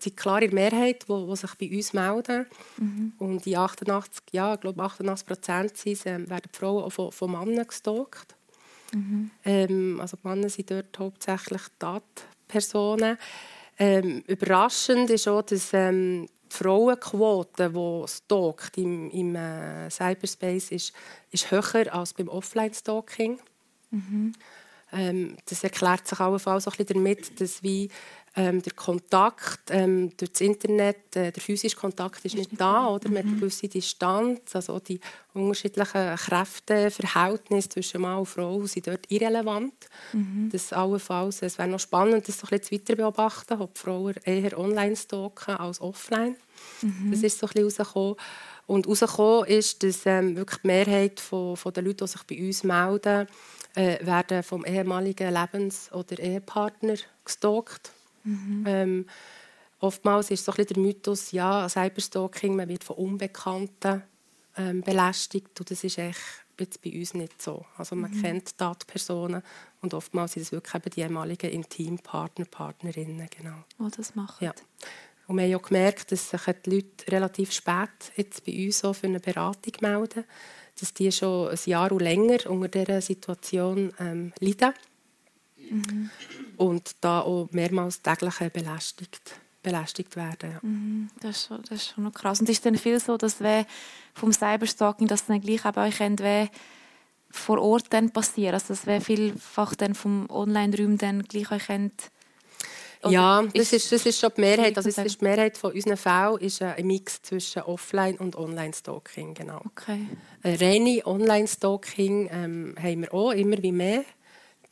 die klare Mehrheit, die, sich bei uns melden. Mhm. Und die 88, ja, ich glaube 88 Prozent sind, äh, werden Frauen auch von, von Männern gestalkt. Mhm. Ähm, also die Männer sind dort hauptsächlich Tatpersonen. Ähm, überraschend ist auch, dass ähm, die Frauenquote, die stalkt im, im äh, Cyberspace, ist, ist höher als beim Offline-Stalking. Mhm. Ähm, das erklärt sich auch ein bisschen damit, dass wie ähm, der Kontakt ähm, durch das Internet, äh, der physische Kontakt ist nicht da, oder? Man hat eine mhm. gewisse Distanz, also die unterschiedlichen Kräfteverhältnisse zwischen Mann und Frau sind dort irrelevant. Mhm. Das allenfalls, es wäre noch spannend, das so ein bisschen weiter beobachten, ob Frauen eher online stalken als offline. Mhm. Das ist so ein bisschen rausgekommen. Und herausgekommen ist, dass ähm, wirklich die Mehrheit von, von der Leute, die sich bei uns melden, äh, werden vom ehemaligen Lebens- oder Ehepartner gestalkt. Mhm. Ähm, oftmals ist so ein der Mythos, ja, Cyberstalking, man wird von Unbekannten ähm, belästigt und das ist echt jetzt bei uns nicht so. Also man mhm. kennt Tatpersonen und oftmals sind es wirklich eben die ehemaligen Intimpartner, Partnerinnen, genau. Oh, das machen. Ja. Und wir haben auch gemerkt, dass sich die Leute relativ spät jetzt bei uns für eine Beratung melden, dass die schon ein Jahr und länger unter dieser Situation ähm, leiden. Mhm. Und da auch mehrmals täglich belästigt, belästigt werden. Ja. Mhm. Das, ist schon, das ist schon noch krass. Und ist es dann viel so, dass wir vom Cyberstalking, dass dann gleich eben euch wie vor Ort dann passiert? Also dass wir vielfach dann vom Online-Raum dann gleich euch ja, das ist, das ist schon die Mehrheit. Also, ist die Mehrheit von unseren Fällen ist ein Mix zwischen Offline- und Online-Stalking. Genau. Okay. Ein reine Online-Stalking ähm, haben wir auch immer wie mehr.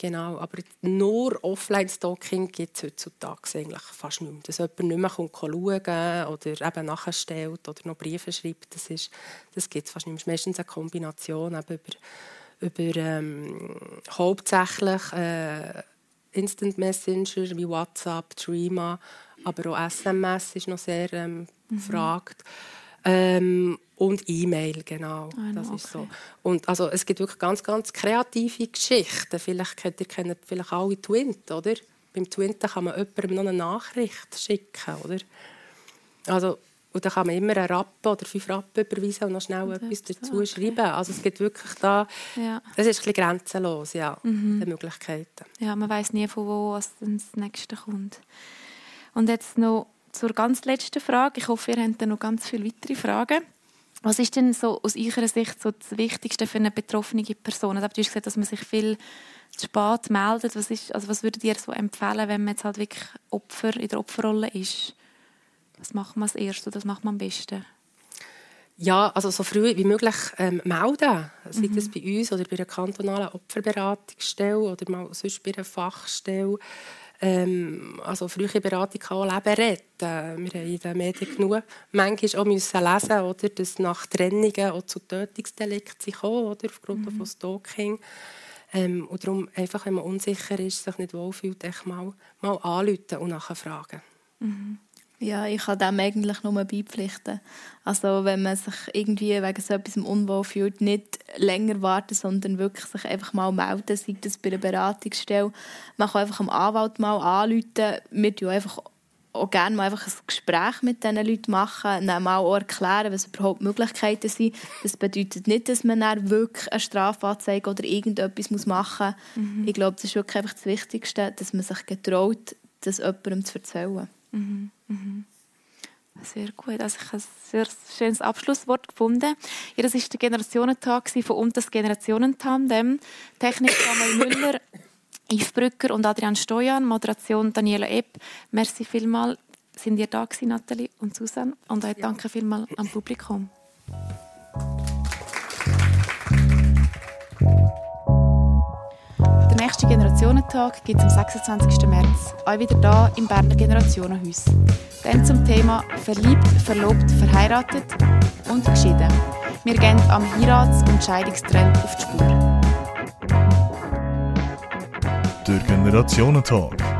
Genau, aber nur Offline-Stalking gibt es heutzutage eigentlich fast nicht mehr. Dass jemand nicht mehr kommt schauen oder eben nachstellt oder noch Briefe schreibt, das, ist, das gibt es fast nicht mehr. Es ist meistens eine Kombination eben über, über ähm, hauptsächlich äh, Instant Messenger wie WhatsApp, Threema, aber auch SMS ist noch sehr ähm, mhm. gefragt. Ähm, und E-Mail, genau. Ah, das ist okay. so. Und also, es gibt wirklich ganz, ganz kreative Geschichten. Vielleicht kennt ihr kennt vielleicht alle Twint, oder? Beim Twint kann man jemandem noch eine Nachricht schicken, oder? Also, und dann kann man immer einen Rappen oder fünf Rappen überweisen und noch schnell und etwas dazu okay. schreiben. Also es gibt wirklich da, ja. es ist ein bisschen grenzenlos, ja, mhm. die Möglichkeiten. Ja, man weiß nie, von wo was das nächste kommt. Und jetzt noch zur ganz letzten Frage. Ich hoffe, ihr habt noch ganz viele weitere Fragen. Was ist denn so aus eurer Sicht so das Wichtigste für eine betroffene Person? Also, du hast gesagt, dass man sich viel zu spät meldet. Was, ist, also was würdet ihr so empfehlen, wenn man jetzt halt wirklich Opfer in der Opferrolle ist? Was macht man als erstes oder was macht man am besten? Ja, also so früh wie möglich ähm, melden. Sei mhm. das bei uns oder bei einer kantonalen Opferberatungsstelle oder mal sonst bei einer Fachstelle. Ähm, also frühe Beratung kann auch Leben retten. Wir haben in den Medien genug manchmal auch müssen lesen oder dass nach Trennungen auch zu Tötungsdelikten kommen, oder, aufgrund mhm. von Stalking. Ähm, und darum, einfach, wenn man unsicher ist, sich nicht wohlfühlt, echt mal, mal anrufen und nachfragen. Mhm. Ja, ich kann dem eigentlich nur beipflichten. Also wenn man sich irgendwie wegen so etwas unwohl fühlt, nicht länger warten, sondern wirklich sich einfach mal melden, sei das bei einer Beratungsstelle. Man kann einfach am Anwalt mal anrufen. Wir tun einfach auch gerne mal einfach ein Gespräch mit diesen Leuten machen, dann mal auch erklären, was überhaupt Möglichkeiten sind. Das bedeutet nicht, dass man dann wirklich eine Strafanzeige oder irgendetwas machen muss. Mhm. Ich glaube, das ist wirklich einfach das Wichtigste, dass man sich getraut, das jemandem zu erzählen. Mhm. Mhm. Sehr gut. Also ich habe ein sehr schönes Abschlusswort gefunden. Ja, das war der Generationentag von und das Generationentandem. Technik Samuel Müller, Yves Brücker und Adrian Stojan, Moderation Daniela Epp. Merci vielmals, sind ihr da gewesen, Nathalie und Susanne. Und euch danke vielmals am Publikum. Der nächste Generationentag gibt es am 26. März, auch wieder da im Berner Generationenhaus. Dann zum Thema Verliebt, Verlobt, Verheiratet und Geschieden. Wir gehen am Heirats- und Scheidungstrend auf die Spur. Der Generationentag.